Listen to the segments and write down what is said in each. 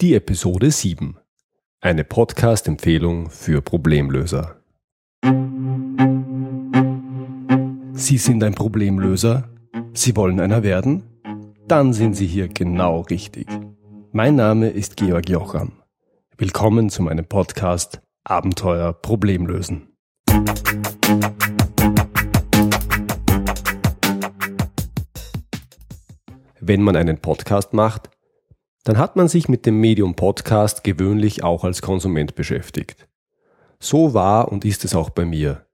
Die Episode 7. Eine Podcast-Empfehlung für Problemlöser. Sie sind ein Problemlöser? Sie wollen einer werden? Dann sind Sie hier genau richtig. Mein Name ist Georg Jocham. Willkommen zu meinem Podcast Abenteuer Problemlösen. Wenn man einen Podcast macht, dann hat man sich mit dem Medium Podcast gewöhnlich auch als Konsument beschäftigt. So war und ist es auch bei mir.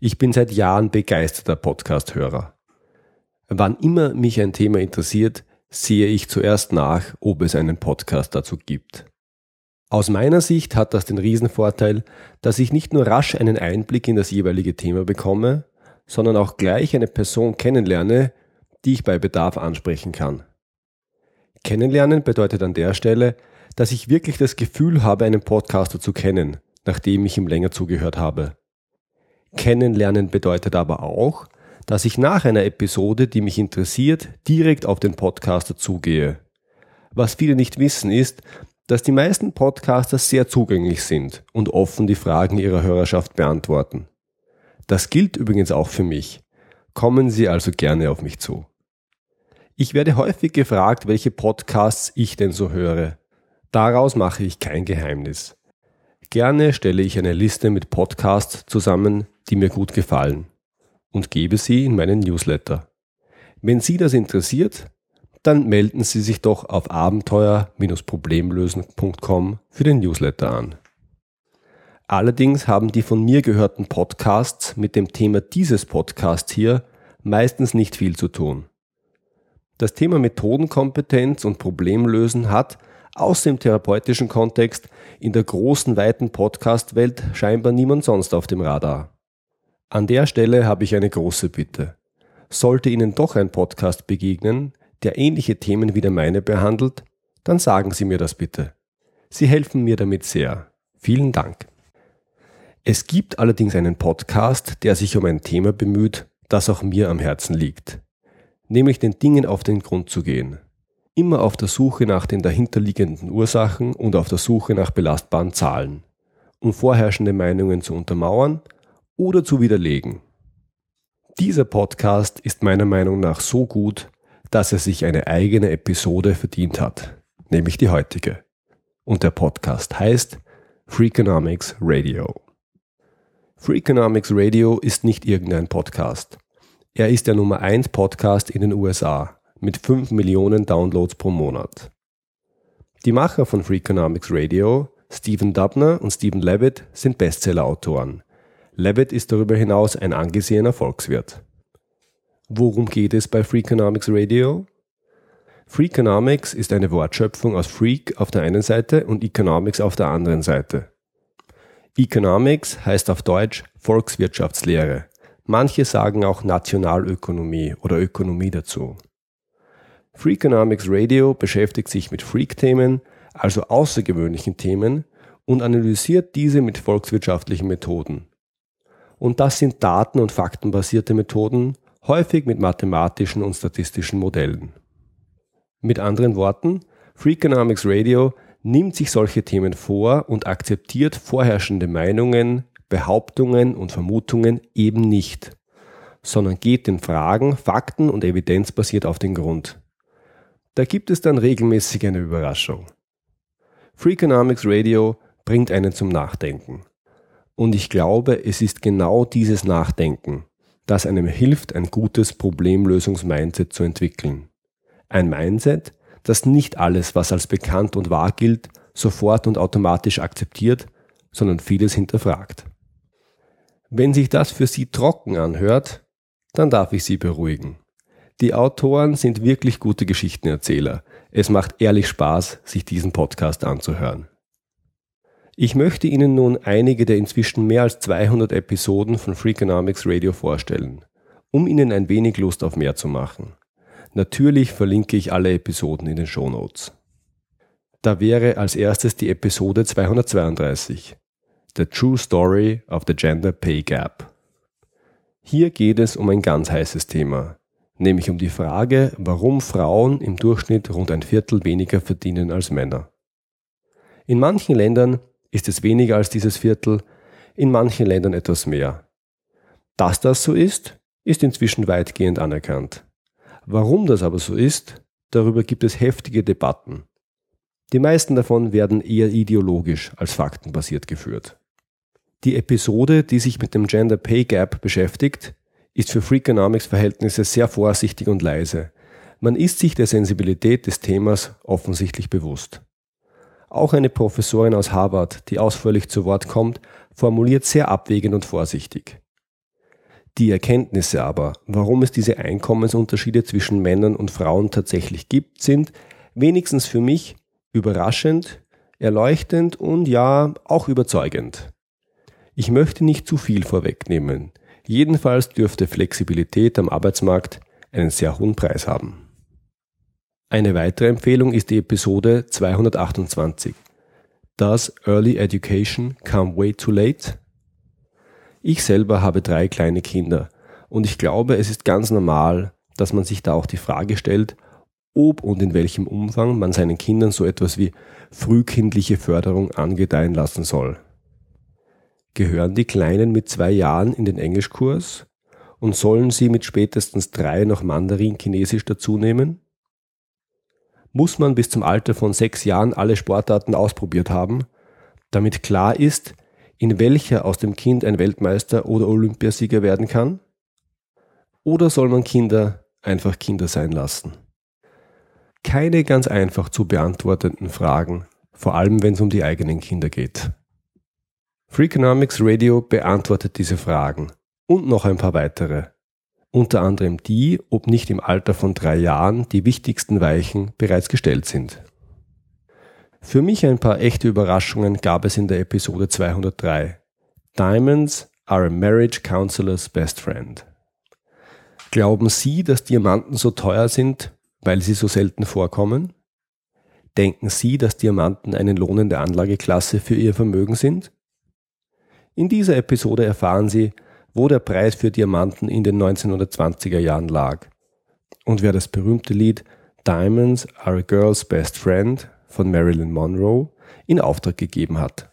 Ich bin seit Jahren begeisterter Podcast-Hörer. Wann immer mich ein Thema interessiert, sehe ich zuerst nach, ob es einen Podcast dazu gibt. Aus meiner Sicht hat das den Riesenvorteil, dass ich nicht nur rasch einen Einblick in das jeweilige Thema bekomme, sondern auch gleich eine Person kennenlerne, die ich bei Bedarf ansprechen kann. Kennenlernen bedeutet an der Stelle, dass ich wirklich das Gefühl habe, einen Podcaster zu kennen, nachdem ich ihm länger zugehört habe. Kennenlernen bedeutet aber auch, dass ich nach einer Episode, die mich interessiert, direkt auf den Podcaster zugehe. Was viele nicht wissen ist, dass die meisten Podcaster sehr zugänglich sind und offen die Fragen ihrer Hörerschaft beantworten. Das gilt übrigens auch für mich. Kommen Sie also gerne auf mich zu. Ich werde häufig gefragt, welche Podcasts ich denn so höre. Daraus mache ich kein Geheimnis. Gerne stelle ich eine Liste mit Podcasts zusammen, die mir gut gefallen und gebe sie in meinen Newsletter. Wenn Sie das interessiert, dann melden Sie sich doch auf abenteuer-problemlösen.com für den Newsletter an. Allerdings haben die von mir gehörten Podcasts mit dem Thema dieses Podcasts hier meistens nicht viel zu tun. Das Thema Methodenkompetenz und Problemlösen hat aus dem therapeutischen Kontext in der großen, weiten Podcast-Welt scheinbar niemand sonst auf dem Radar. An der Stelle habe ich eine große Bitte. Sollte Ihnen doch ein Podcast begegnen, der ähnliche Themen wie der meine behandelt, dann sagen Sie mir das bitte. Sie helfen mir damit sehr. Vielen Dank. Es gibt allerdings einen Podcast, der sich um ein Thema bemüht, das auch mir am Herzen liegt nämlich den Dingen auf den Grund zu gehen. Immer auf der Suche nach den dahinterliegenden Ursachen und auf der Suche nach belastbaren Zahlen, um vorherrschende Meinungen zu untermauern oder zu widerlegen. Dieser Podcast ist meiner Meinung nach so gut, dass er sich eine eigene Episode verdient hat, nämlich die heutige. Und der Podcast heißt Freakonomics Radio. Freakonomics Radio ist nicht irgendein Podcast. Er ist der Nummer 1 Podcast in den USA mit 5 Millionen Downloads pro Monat. Die Macher von Freakonomics Radio, Stephen Dubner und Stephen Levitt, sind Bestseller-Autoren. Levitt ist darüber hinaus ein angesehener Volkswirt. Worum geht es bei Freakonomics Radio? Freakonomics ist eine Wortschöpfung aus Freak auf der einen Seite und Economics auf der anderen Seite. Economics heißt auf Deutsch Volkswirtschaftslehre Manche sagen auch Nationalökonomie oder Ökonomie dazu. Freakonomics Radio beschäftigt sich mit Freak-Themen, also außergewöhnlichen Themen, und analysiert diese mit volkswirtschaftlichen Methoden. Und das sind daten- und faktenbasierte Methoden, häufig mit mathematischen und statistischen Modellen. Mit anderen Worten, Freakonomics Radio nimmt sich solche Themen vor und akzeptiert vorherrschende Meinungen, Behauptungen und Vermutungen eben nicht, sondern geht den Fragen, Fakten und evidenzbasiert auf den Grund. Da gibt es dann regelmäßig eine Überraschung. Freakonomics Radio bringt einen zum Nachdenken. Und ich glaube, es ist genau dieses Nachdenken, das einem hilft, ein gutes Problemlösungs-Mindset zu entwickeln. Ein Mindset, das nicht alles, was als bekannt und wahr gilt, sofort und automatisch akzeptiert, sondern vieles hinterfragt. Wenn sich das für Sie trocken anhört, dann darf ich Sie beruhigen. Die Autoren sind wirklich gute Geschichtenerzähler. Es macht ehrlich Spaß, sich diesen Podcast anzuhören. Ich möchte Ihnen nun einige der inzwischen mehr als 200 Episoden von Freakonomics Radio vorstellen, um Ihnen ein wenig Lust auf mehr zu machen. Natürlich verlinke ich alle Episoden in den Show Notes. Da wäre als erstes die Episode 232. The True Story of the Gender Pay Gap. Hier geht es um ein ganz heißes Thema, nämlich um die Frage, warum Frauen im Durchschnitt rund ein Viertel weniger verdienen als Männer. In manchen Ländern ist es weniger als dieses Viertel, in manchen Ländern etwas mehr. Dass das so ist, ist inzwischen weitgehend anerkannt. Warum das aber so ist, darüber gibt es heftige Debatten. Die meisten davon werden eher ideologisch als faktenbasiert geführt. Die Episode, die sich mit dem Gender Pay Gap beschäftigt, ist für Freakonomics Verhältnisse sehr vorsichtig und leise. Man ist sich der Sensibilität des Themas offensichtlich bewusst. Auch eine Professorin aus Harvard, die ausführlich zu Wort kommt, formuliert sehr abwägend und vorsichtig. Die Erkenntnisse aber, warum es diese Einkommensunterschiede zwischen Männern und Frauen tatsächlich gibt, sind, wenigstens für mich, überraschend, erleuchtend und ja, auch überzeugend. Ich möchte nicht zu viel vorwegnehmen. Jedenfalls dürfte Flexibilität am Arbeitsmarkt einen sehr hohen Preis haben. Eine weitere Empfehlung ist die Episode 228. Does Early Education Come Way Too Late? Ich selber habe drei kleine Kinder und ich glaube, es ist ganz normal, dass man sich da auch die Frage stellt, ob und in welchem Umfang man seinen Kindern so etwas wie frühkindliche Förderung angedeihen lassen soll. Gehören die Kleinen mit zwei Jahren in den Englischkurs und sollen sie mit spätestens drei noch Mandarin-Chinesisch dazunehmen? Muss man bis zum Alter von sechs Jahren alle Sportarten ausprobiert haben, damit klar ist, in welcher aus dem Kind ein Weltmeister oder Olympiasieger werden kann? Oder soll man Kinder einfach Kinder sein lassen? Keine ganz einfach zu beantwortenden Fragen, vor allem wenn es um die eigenen Kinder geht. Freakonomics Radio beantwortet diese Fragen und noch ein paar weitere. Unter anderem die, ob nicht im Alter von drei Jahren die wichtigsten Weichen bereits gestellt sind. Für mich ein paar echte Überraschungen gab es in der Episode 203. Diamonds are a marriage counselor's best friend. Glauben Sie, dass Diamanten so teuer sind, weil sie so selten vorkommen? Denken Sie, dass Diamanten eine lohnende Anlageklasse für Ihr Vermögen sind? In dieser Episode erfahren Sie, wo der Preis für Diamanten in den 1920er Jahren lag und wer das berühmte Lied Diamonds are a Girl's Best Friend von Marilyn Monroe in Auftrag gegeben hat.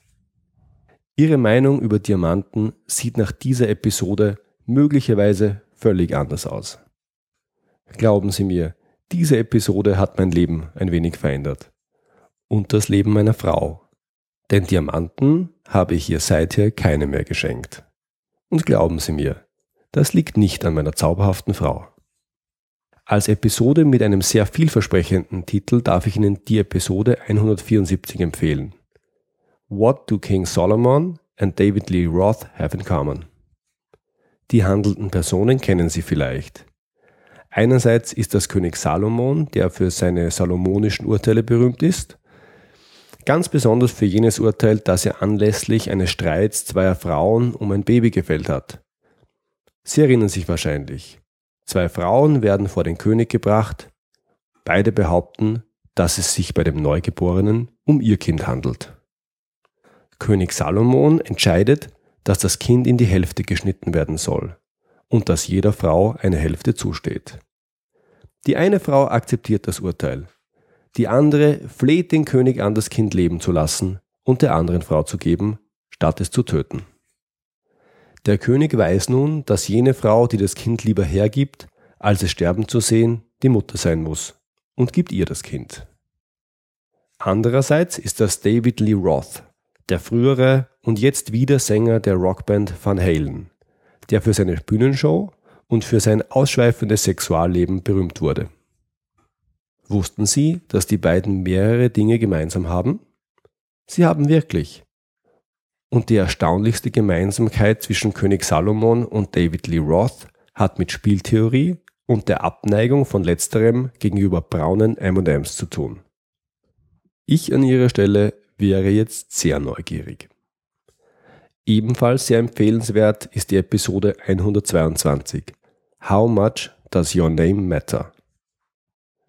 Ihre Meinung über Diamanten sieht nach dieser Episode möglicherweise völlig anders aus. Glauben Sie mir, diese Episode hat mein Leben ein wenig verändert. Und das Leben meiner Frau. Denn Diamanten habe ich ihr seither keine mehr geschenkt. Und glauben Sie mir, das liegt nicht an meiner zauberhaften Frau. Als Episode mit einem sehr vielversprechenden Titel darf ich Ihnen die Episode 174 empfehlen. What do King Solomon and David Lee Roth have in common? Die handelnden Personen kennen Sie vielleicht. Einerseits ist das König Salomon, der für seine salomonischen Urteile berühmt ist, Ganz besonders für jenes Urteil, das er anlässlich eines Streits zweier Frauen um ein Baby gefällt hat. Sie erinnern sich wahrscheinlich. Zwei Frauen werden vor den König gebracht. Beide behaupten, dass es sich bei dem Neugeborenen um ihr Kind handelt. König Salomon entscheidet, dass das Kind in die Hälfte geschnitten werden soll und dass jeder Frau eine Hälfte zusteht. Die eine Frau akzeptiert das Urteil, die andere fleht den König an, das Kind leben zu lassen und der anderen Frau zu geben, statt es zu töten. Der König weiß nun, dass jene Frau, die das Kind lieber hergibt, als es sterben zu sehen, die Mutter sein muss und gibt ihr das Kind. Andererseits ist das David Lee Roth, der frühere und jetzt wieder Sänger der Rockband Van Halen, der für seine Bühnenshow und für sein ausschweifendes Sexualleben berühmt wurde. Wussten Sie, dass die beiden mehrere Dinge gemeinsam haben? Sie haben wirklich. Und die erstaunlichste Gemeinsamkeit zwischen König Salomon und David Lee Roth hat mit Spieltheorie und der Abneigung von letzterem gegenüber braunen M&Ms zu tun. Ich an Ihrer Stelle wäre jetzt sehr neugierig. Ebenfalls sehr empfehlenswert ist die Episode 122 How much does your name matter?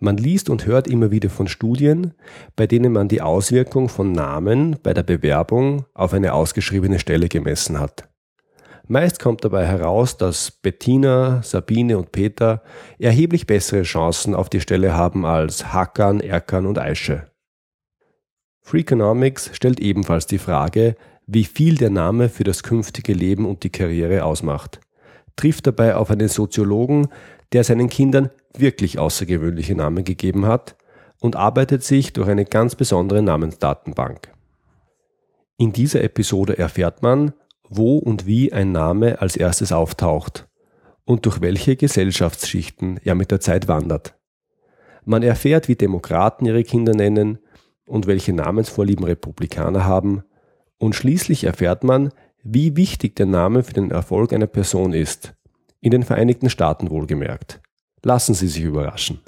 Man liest und hört immer wieder von Studien, bei denen man die Auswirkung von Namen bei der Bewerbung auf eine ausgeschriebene Stelle gemessen hat. Meist kommt dabei heraus, dass Bettina, Sabine und Peter erheblich bessere Chancen auf die Stelle haben als Hakan, Erkan und Aische. Freakonomics stellt ebenfalls die Frage, wie viel der Name für das künftige Leben und die Karriere ausmacht, trifft dabei auf einen Soziologen, der seinen Kindern wirklich außergewöhnliche Namen gegeben hat und arbeitet sich durch eine ganz besondere Namensdatenbank. In dieser Episode erfährt man, wo und wie ein Name als erstes auftaucht und durch welche Gesellschaftsschichten er mit der Zeit wandert. Man erfährt, wie Demokraten ihre Kinder nennen und welche Namensvorlieben Republikaner haben, und schließlich erfährt man, wie wichtig der Name für den Erfolg einer Person ist, in den Vereinigten Staaten wohlgemerkt. Lassen Sie sich überraschen.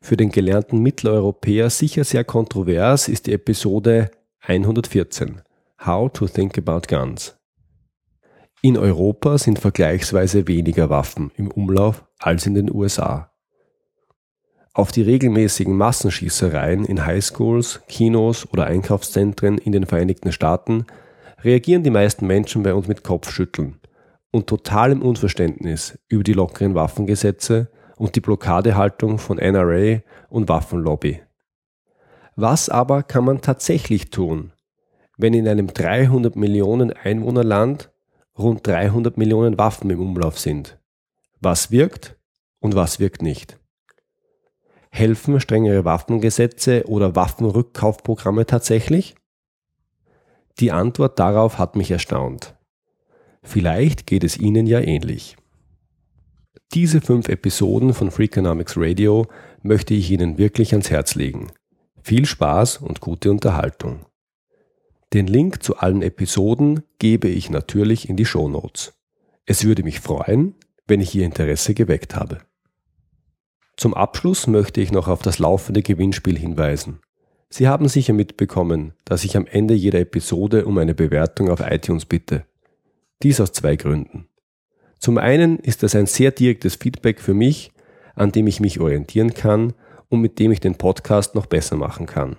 Für den gelernten Mitteleuropäer sicher sehr kontrovers ist die Episode 114 How to Think About Guns. In Europa sind vergleichsweise weniger Waffen im Umlauf als in den USA. Auf die regelmäßigen Massenschießereien in Highschools, Kinos oder Einkaufszentren in den Vereinigten Staaten reagieren die meisten Menschen bei uns mit Kopfschütteln und totalem Unverständnis über die lockeren Waffengesetze und die Blockadehaltung von NRA und Waffenlobby. Was aber kann man tatsächlich tun, wenn in einem 300 Millionen Einwohnerland rund 300 Millionen Waffen im Umlauf sind? Was wirkt und was wirkt nicht? Helfen strengere Waffengesetze oder Waffenrückkaufprogramme tatsächlich? Die Antwort darauf hat mich erstaunt. Vielleicht geht es Ihnen ja ähnlich. Diese fünf Episoden von Freakonomics Radio möchte ich Ihnen wirklich ans Herz legen. Viel Spaß und gute Unterhaltung. Den Link zu allen Episoden gebe ich natürlich in die Show Notes. Es würde mich freuen, wenn ich Ihr Interesse geweckt habe. Zum Abschluss möchte ich noch auf das laufende Gewinnspiel hinweisen. Sie haben sicher mitbekommen, dass ich am Ende jeder Episode um eine Bewertung auf iTunes bitte. Dies aus zwei Gründen. Zum einen ist das ein sehr direktes Feedback für mich, an dem ich mich orientieren kann und mit dem ich den Podcast noch besser machen kann.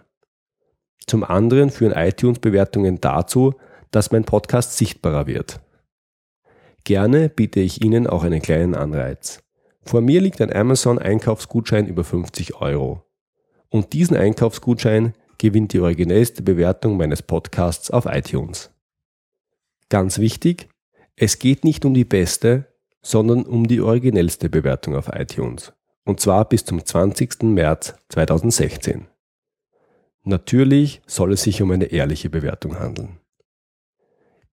Zum anderen führen iTunes-Bewertungen dazu, dass mein Podcast sichtbarer wird. Gerne biete ich Ihnen auch einen kleinen Anreiz. Vor mir liegt ein Amazon-Einkaufsgutschein über 50 Euro. Und diesen Einkaufsgutschein gewinnt die originellste Bewertung meines Podcasts auf iTunes. Ganz wichtig, es geht nicht um die beste, sondern um die originellste Bewertung auf iTunes. Und zwar bis zum 20. März 2016. Natürlich soll es sich um eine ehrliche Bewertung handeln.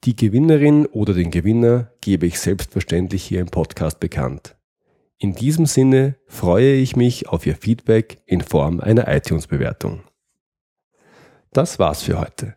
Die Gewinnerin oder den Gewinner gebe ich selbstverständlich hier im Podcast bekannt. In diesem Sinne freue ich mich auf Ihr Feedback in Form einer iTunes-Bewertung. Das war's für heute.